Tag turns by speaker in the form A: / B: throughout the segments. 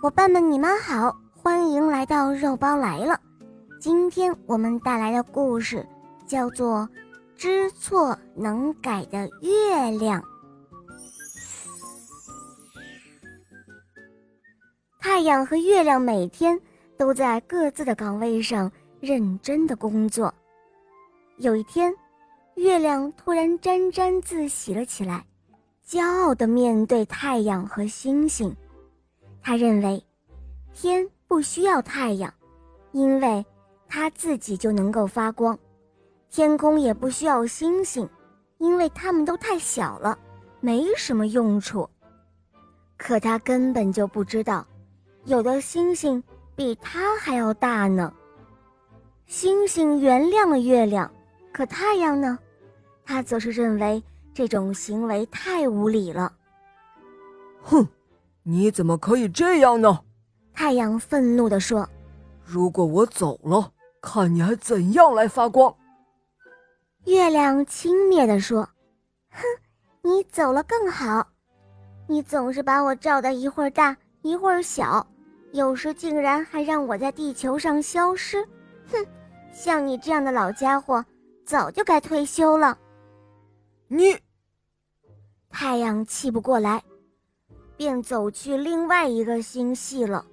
A: 伙伴们，你们好，欢迎来到肉包来了。今天我们带来的故事叫做《知错能改的月亮》。太阳和月亮每天都在各自的岗位上认真的工作。有一天，月亮突然沾沾自喜了起来，骄傲的面对太阳和星星。他认为，天不需要太阳，因为它自己就能够发光；天空也不需要星星，因为它们都太小了，没什么用处。可他根本就不知道，有的星星比他还要大呢。星星原谅了月亮，可太阳呢？他则是认为这种行为太无理了。
B: 哼！你怎么可以这样呢？
A: 太阳愤怒地说：“
B: 如果我走了，看你还怎样来发光。”
A: 月亮轻蔑地说：“哼，你走了更好。你总是把我照得一会儿大一会儿小，有时竟然还让我在地球上消失。哼，像你这样的老家伙，早就该退休了。”
B: 你，
A: 太阳气不过来。便走去另外一个星系了。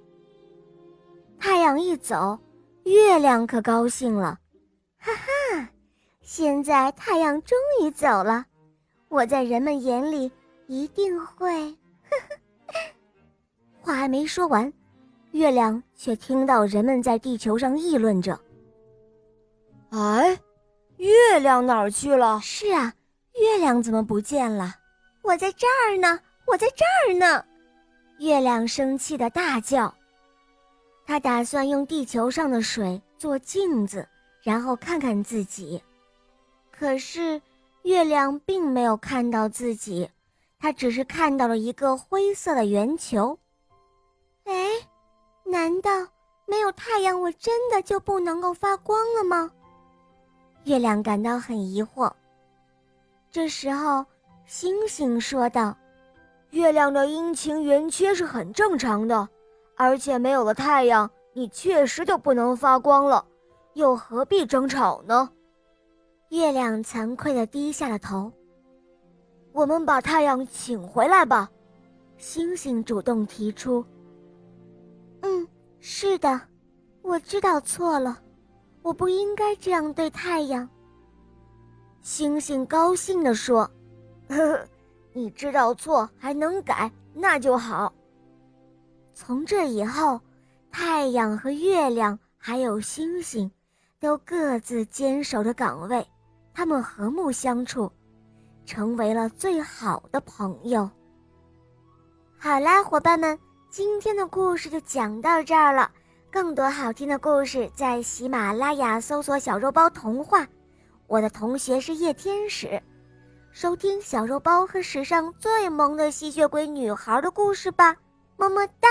A: 太阳一走，月亮可高兴了，哈哈！现在太阳终于走了，我在人们眼里一定会……呵呵话还没说完，月亮却听到人们在地球上议论着：“
C: 哎，月亮哪儿去了？
A: 是啊，月亮怎么不见了？我在这儿呢。”我在这儿呢，月亮生气的大叫。他打算用地球上的水做镜子，然后看看自己。可是，月亮并没有看到自己，他只是看到了一个灰色的圆球。哎，难道没有太阳，我真的就不能够发光了吗？月亮感到很疑惑。这时候，星星说道。
C: 月亮的阴晴圆缺是很正常的，而且没有了太阳，你确实就不能发光了，又何必争吵呢？
A: 月亮惭愧地低下了头。
C: 我们把太阳请回来吧，
A: 星星主动提出。嗯，是的，我知道错了，我不应该这样对太阳。
C: 星星高兴地说：“呵呵。”你知道错还能改，那就好。
A: 从这以后，太阳和月亮还有星星，都各自坚守着岗位，他们和睦相处，成为了最好的朋友。好啦，伙伴们，今天的故事就讲到这儿了。更多好听的故事，在喜马拉雅搜索“小肉包童话”。我的同学是夜天使。收听小肉包和史上最萌的吸血鬼女孩的故事吧，么么哒。